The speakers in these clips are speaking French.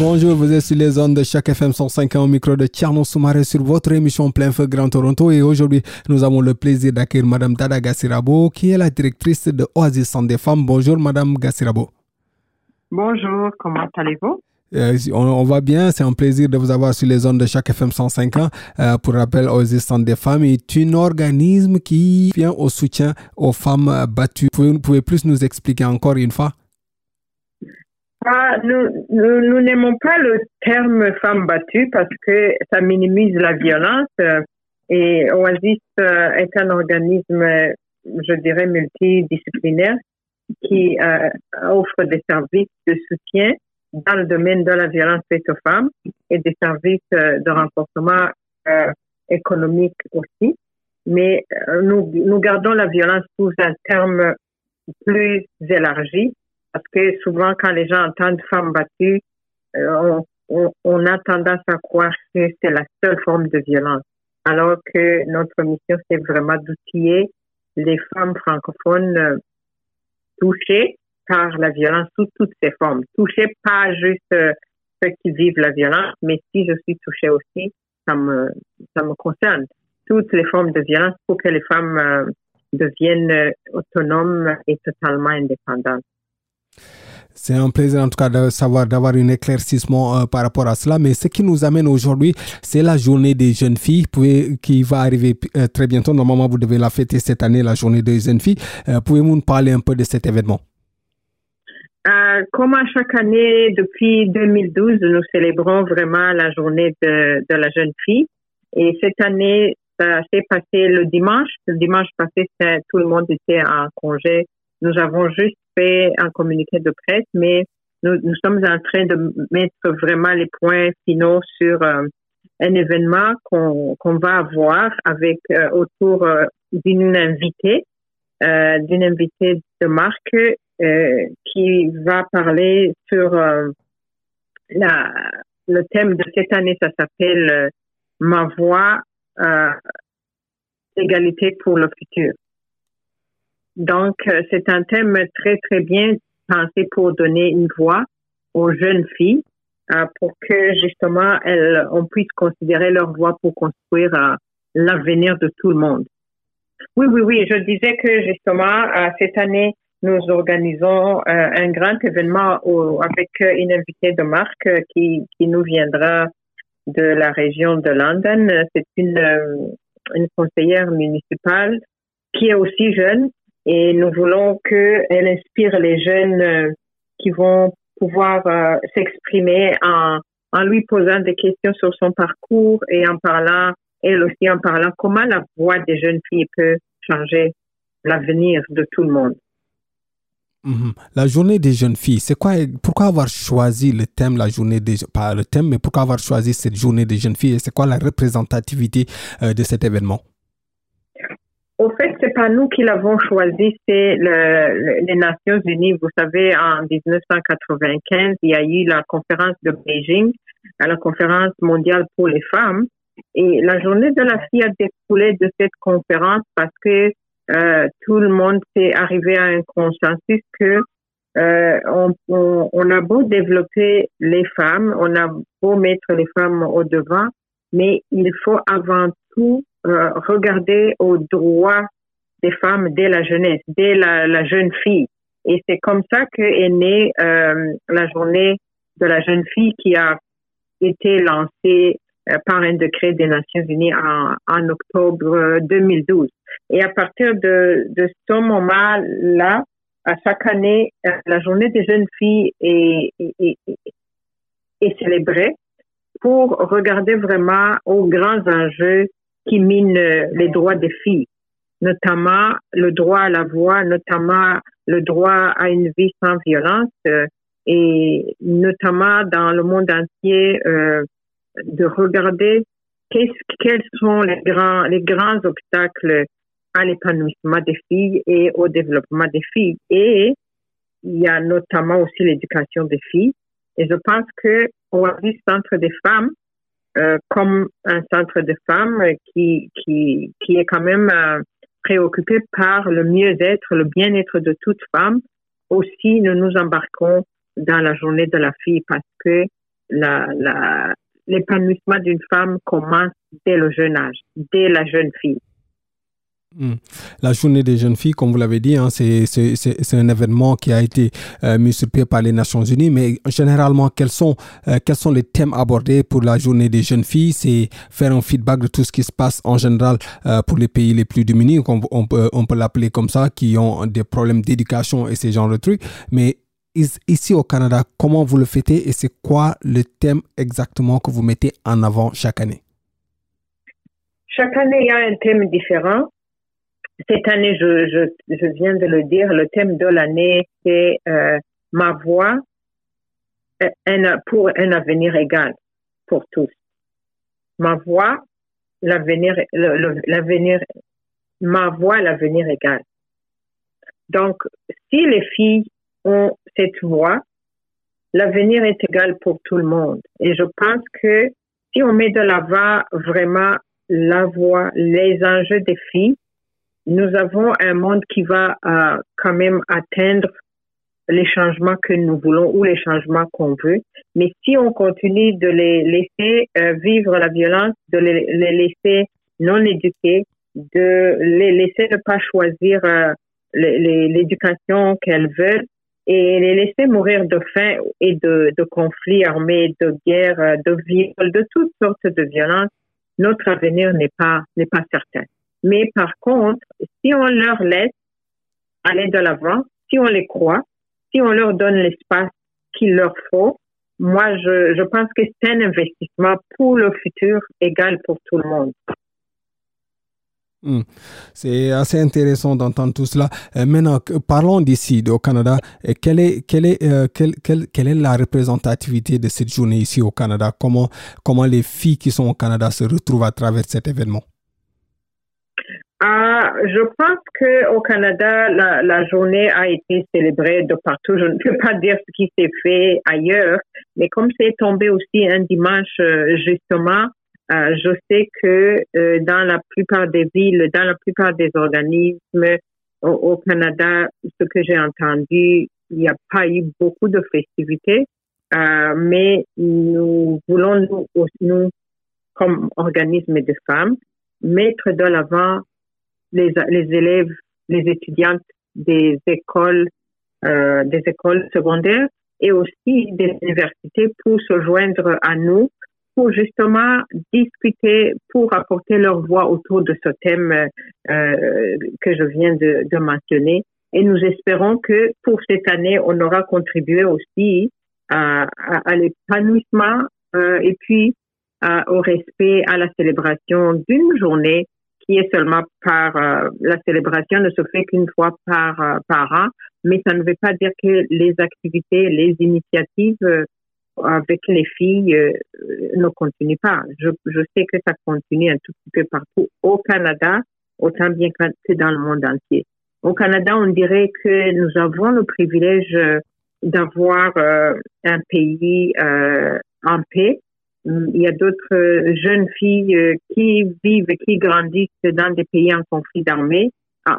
Bonjour, vous êtes sur les ondes de chaque FM 105 au micro de Tierno Soumaré sur votre émission Plein Feu Grand Toronto. Et aujourd'hui, nous avons le plaisir d'accueillir Madame Dada Gassirabo, qui est la directrice de Oasis Centre des Femmes. Bonjour, Madame Gassirabo. Bonjour, comment allez-vous? Euh, on, va bien, c'est un plaisir de vous avoir sur les ondes de chaque FM 105 euh, pour rappel, Oasis Centre des Femmes est un organisme qui vient au soutien aux femmes battues. Vous pouvez plus nous expliquer encore une fois? Ah, nous, nous, n'aimons pas le terme femme battue parce que ça minimise la violence. Euh, et Oasis euh, est un organisme, je dirais, multidisciplinaire qui euh, offre des services de soutien dans le domaine de la violence faite aux femmes et des services de renforcement économique aussi. Mais nous, nous gardons la violence sous un terme plus élargi parce que souvent, quand les gens entendent femmes battues, euh, on, a tendance à croire que c'est la seule forme de violence. Alors que notre mission, c'est vraiment d'outiller les femmes francophones euh, touchées par la violence sous toutes ses formes. Touchées pas juste euh, ceux qui vivent la violence, mais si je suis touchée aussi, ça me, ça me concerne. Toutes les formes de violence pour que les femmes deviennent autonomes et totalement indépendantes. C'est un plaisir en tout cas de d'avoir un éclaircissement euh, par rapport à cela. Mais ce qui nous amène aujourd'hui, c'est la journée des jeunes filles qui va arriver euh, très bientôt. Normalement, vous devez la fêter cette année, la journée des jeunes filles. Euh, pouvez-vous nous parler un peu de cet événement? comme à chaque année, depuis 2012, nous célébrons vraiment la journée de la jeune fille. Et cette année, ça s'est passé le dimanche. Le dimanche passé, tout le monde était en congé. Nous avons juste un communiqué de presse, mais nous, sommes en train de mettre vraiment les points finaux sur euh, un événement qu'on va avoir avec euh, autour euh, d'une invitée, d'une invitée de marque qui va parler sur le thème de cette année, ça s'appelle Ma voix, égalité pour le futur. Donc, euh, c'est un thème très, très bien pensé pour donner une voix aux jeunes filles euh, pour que justement elles, on puisse considérer leur voix pour construire euh, l'avenir de tout le monde. Oui, oui, oui. Je disais que justement cette année nous organisons un grand événement avec une invitée de marque qui, qui nous viendra de la région de London. C'est une, une conseillère municipale qui est aussi jeune et nous voulons qu'elle inspire les jeunes euh, qui vont pouvoir euh, s'exprimer en, lui posant des questions sur son parcours et en parlant, elle aussi en parlant comment la voix des jeunes filles peut changer l'avenir de tout le monde. Mhm. La journée des jeunes filles, c'est quoi Pourquoi avoir choisi le thème, la journée des pas le thème, mais pourquoi avoir choisi cette journée des jeunes filles et c'est quoi la représentativité euh, de cet événement? Au fait, c'est pas nous qui l'avons choisi, c'est le, les Nations Unies. Vous savez, en 1995, il y a eu la conférence de Beijing, la conférence mondiale pour les femmes. Et la journée de la fille a découlé de cette conférence parce que euh, tout le monde s'est arrivé à un consensus que euh, on, on, on, a beau développer les femmes, on a beau mettre les femmes au devant, mais il faut avant tout euh, regarder aux droits des femmes dès la jeunesse, dès la, jeune fille. Et c'est comme ça que est née euh, la journée de la jeune fille qui a été lancée euh, par un décret des Nations Unies en, en, octobre 2012. Et à partir de, de ce moment-là, à chaque année, la journée des jeunes filles est, est, est célébrée pour regarder vraiment aux grands enjeux qui minent les droits des filles, notamment le droit à la voix, notamment le droit à une vie sans violence. Euh, et notamment dans le monde entier, euh, de regarder quels sont les grands, les grands obstacles à l'épanouissement des filles et au développement des filles. Et il y a notamment aussi l'éducation des filles. Et je pense que Oasis Centre des femmes, euh, comme un centre de femmes qui, qui, qui est quand même euh, préoccupé par le mieux-être, le bien-être de toute femme, aussi nous nous embarquons dans la journée de la fille parce que la, la, l'épanouissement d'une femme commence dès le jeune âge, dès la jeune fille. Hmm. La journée des jeunes filles, comme vous l'avez dit, hein, c'est un événement qui a été euh, mis sur pied par les Nations Unies. Mais généralement, quels sont, euh, quels sont les thèmes abordés pour la journée des jeunes filles? C'est faire un feedback de tout ce qui se passe en général euh, pour les pays les plus démunis, on, peut, on peut l'appeler comme ça, qui ont des problèmes d'éducation et ces genres de trucs. Mais ici au Canada, comment vous le faites et c'est quoi le thème exactement que vous mettez en avant chaque année? Chaque année, il y a un thème différent. Cette année, je, je, viens de le dire, le thème de l'année, c'est euh, ma voix pour un avenir égal pour tous. Ma voix, l'avenir, l'avenir, ma voix, l'avenir égal. Donc, si les filles ont cette voix, l'avenir est égal pour tout le monde. Et je pense que si on met de l'avant vraiment la voix, les enjeux des filles, nous avons un monde qui va euh, quand même atteindre les changements que nous voulons ou les changements qu'on veut. Mais si on continue de les laisser euh, vivre la violence, de les, laisser non éduqués, de les laisser ne pas choisir euh, l'éducation qu'elles veulent, et les laisser mourir de faim et de, de conflits armés, de guerres, de viols, de toutes sortes de violences, notre avenir n'est pas, n'est pas certain. Mais par contre, si on leur laisse aller de l'avant, si on les croit, si on leur donne l'espace qu'il leur faut, moi, je, je pense que c'est un investissement pour le futur égal pour tout le monde. Hmm. C'est assez intéressant d'entendre tout cela. Euh, maintenant, parlons d'ici, au Canada. quelle, est, quelle, est, euh, quelle, quelle, quelle, est la représentativité de cette journée ici au Canada? Comment, comment les filles qui sont au Canada se retrouvent à travers cet événement? Ah, je pense que au Canada, la, la, journée a été célébrée de partout. Je ne peux pas dire ce qui s'est fait ailleurs, mais comme c'est tombé aussi un dimanche euh, justement, euh, je sais que euh, dans la plupart des villes, dans la plupart des organismes au, Canada, ce que j'ai entendu, il n'y a pas eu beaucoup de festivités, euh, mais nous voulons, nous, nous, comme organisme de femmes, mettre de l'avant les, les élèves, les étudiantes des écoles, euh, des écoles secondaires et aussi des universités pour se joindre à nous pour justement discuter, pour apporter leur voix autour de ce thème euh, que je viens de, de, mentionner. Et nous espérons que pour cette année, on aura contribué aussi à, à, l'épanouissement euh, et puis au respect, à la célébration d'une journée qui est seulement par euh, la célébration ne se fait qu'une fois par euh, par an, mais ça ne veut pas dire que les activités, les initiatives euh, avec les filles euh, ne continue pas. Je, je, sais que ça continue un tout petit peu partout au Canada, autant bien que dans le monde entier. Au Canada, on dirait que nous avons le privilège euh, d'avoir un pays en paix. Il y a d'autres jeunes filles qui vivent, qui grandissent dans des pays en conflit armé,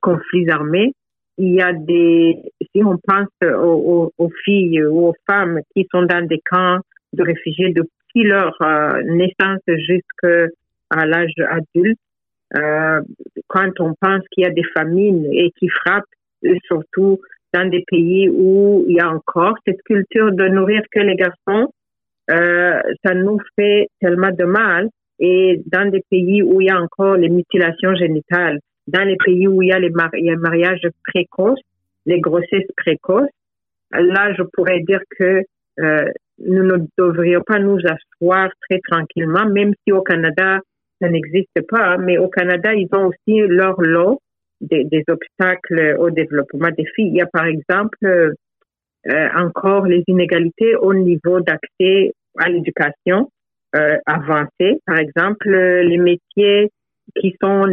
conflits armés. Il y a des, si on pense aux, filles ou aux femmes qui sont dans des camps de réfugiés depuis leur euh, naissance jusqu'à l'âge adulte, euh, quand on pense qu'il y a des famines et qui frappent, surtout dans des pays où il y a encore cette culture de nourrir que les garçons, euh, ça nous fait tellement de mal. Et dans des pays où il y a encore les mutilations génitales, dans les pays où il y a les mariages précoces, les grossesses précoces, là, je pourrais dire que euh, nous ne devrions pas nous asseoir très tranquillement, même si au Canada, ça n'existe pas, mais au Canada, ils ont aussi leur lot des, des, obstacles au développement des filles. Il y a par exemple encore les inégalités au niveau d'accès à l'éducation euh, avancée. Par exemple, les métiers qui sont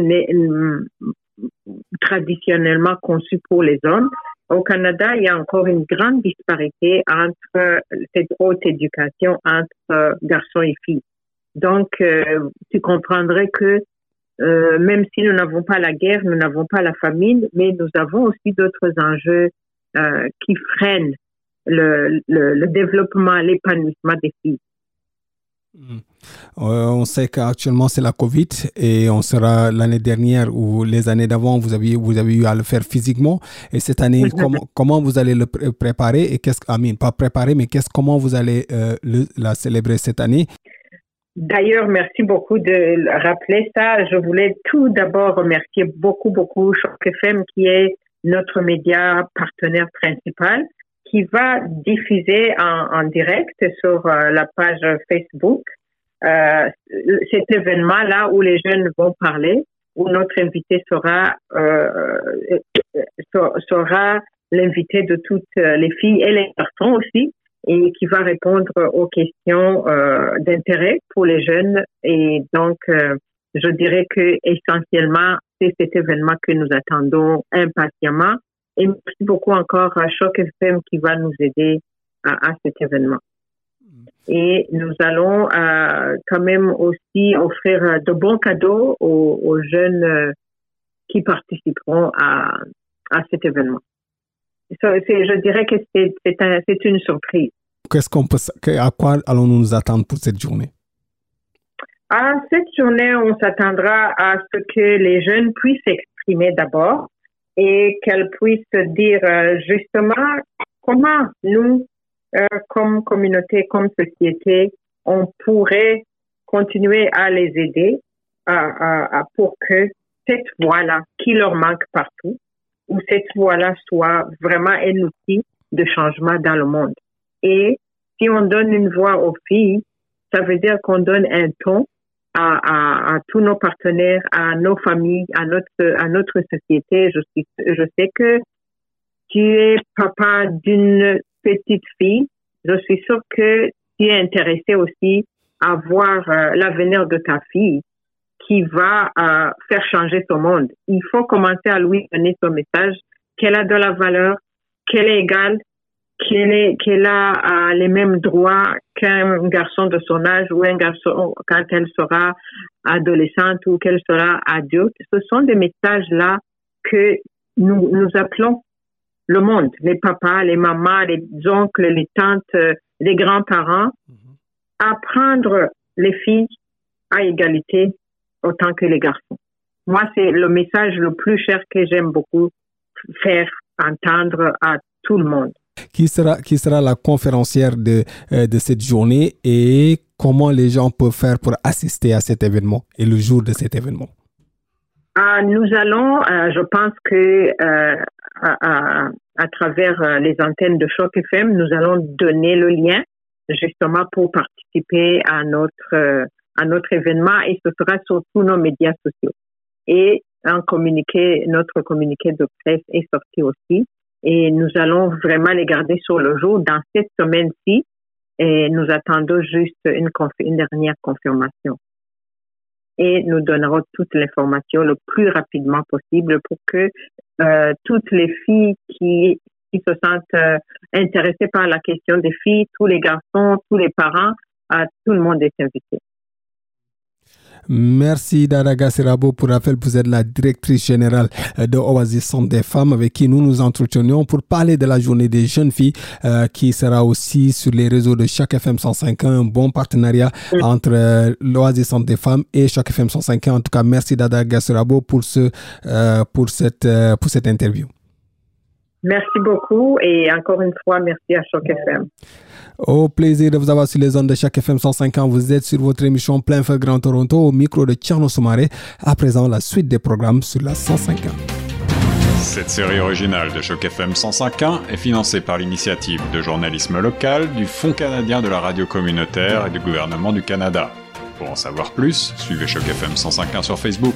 traditionnellement conçus pour les hommes. Au Canada, il y a encore une grande disparité entre cette haute éducation entre garçons et filles. Donc, euh, tu comprendrais que euh, même si nous n'avons pas la guerre, nous n'avons pas la famine, mais nous avons aussi d'autres enjeux euh, qui freinent le, le, le développement, l'épanouissement des filles. Mm. on sait qu'actuellement c'est la Covid et on sera l'année dernière ou les années d'avant vous avez vous avez eu à le faire physiquement et cette année comment, comment vous allez le préparer et qu'est-ce pas préparer mais qu'est-ce comment vous allez euh, le, la célébrer cette année? D'ailleurs, merci beaucoup de rappeler ça. Je voulais tout d'abord remercier beaucoup, beaucoup Choc FM qui est notre média partenaire principal qui va diffuser en, direct sur euh, la page Facebook euh, cet événement-là où les jeunes vont parler, où notre invité sera euh, sera l'invité de toutes les filles et les garçons aussi, et qui va répondre aux questions d'intérêt pour les jeunes. Et donc, je dirais que essentiellement, c'est cet événement que nous attendons impatiemment. Et merci beaucoup encore à Choc FM qui va nous aider à, à cet événement. Et nous allons euh, quand même aussi offrir de bons cadeaux aux, aux jeunes euh, qui participeront à, à cet événement. je dirais que c'est un, une surprise. Qu'est-ce qu'on peut, à quoi allons-nous nous attendre pour cette journée? À cette journée, on s'attendra à ce que les jeunes puissent s'exprimer d'abord et qu'elles puissent dire euh, justement comment nous, euh, comme communauté, comme société, on pourrait continuer à les aider pour que cette voie-là qui leur manque partout, ou cette voie-là soit vraiment un outil de changement dans le monde. Et si on donne une voix aux filles, ça veut dire qu'on donne un ton à, à, tous nos partenaires, à nos familles, à notre, à notre société. Je, suis, je sais que tu es papa d'une petite fille. Je suis sûre que tu es intéressé aussi à voir euh, l'avenir de ta fille qui va euh, faire changer ton monde. Il faut commencer à lui donner son message, qu'elle a de la valeur, qu'elle est égale, qu'elle a les mêmes droits qu'un garçon de son âge ou un garçon quand elle sera adolescente ou qu'elle sera adulte. Ce sont des messages-là que nous, nous appelons le monde, les papas, les mamans, les oncles, les tantes, les grands-parents, à prendre les filles à égalité autant que les garçons. Moi, c'est le message le plus cher que j'aime beaucoup faire entendre à tout le monde. Qui sera, qui sera la conférencière de, euh, de cette journée et comment les gens peuvent faire pour assister à cet événement et le jour de cet événement? Ah, nous allons, euh, je pense que euh, à, à, travers les antennes de Choc FM, nous allons donner le lien justement pour participer à notre à notre événement et ce sera sur tous nos médias sociaux. Et un communiqué, notre communiqué de presse est sorti aussi et nous allons vraiment les garder sur le jour dans cette semaine-ci et nous attendons juste une, une dernière confirmation. Et nous donnerons toute l'information le plus rapidement possible pour que euh, toutes les filles qui, qui se sentent euh, intéressées par la question des filles, tous les garçons, tous les parents, euh, tout le monde est invité. Merci Dada Serabo pour rappel. Vous êtes la directrice générale de Oasis Centre des femmes avec qui nous nous entretenions pour parler de la journée des jeunes filles euh, qui sera aussi sur les réseaux de chaque FM 105 un bon partenariat entre euh, l'Oasis Centre des femmes et chaque FM 105 En tout cas, merci Dada Gasserabo pour ce euh, pour cette pour cette interview. Merci beaucoup et encore une fois merci à Choc FM. Au plaisir de vous avoir sur les ondes de chaque FM 150. Vous êtes sur votre émission Plein Feu Grand Toronto au micro de Tcherno Soumaré. À présent, la suite des programmes sur la 150. Cette série originale de Choc FM 105.1 est financée par l'initiative de journalisme local du Fonds canadien de la radio communautaire et du gouvernement du Canada. Pour en savoir plus, suivez Choc FM 105.1 sur Facebook.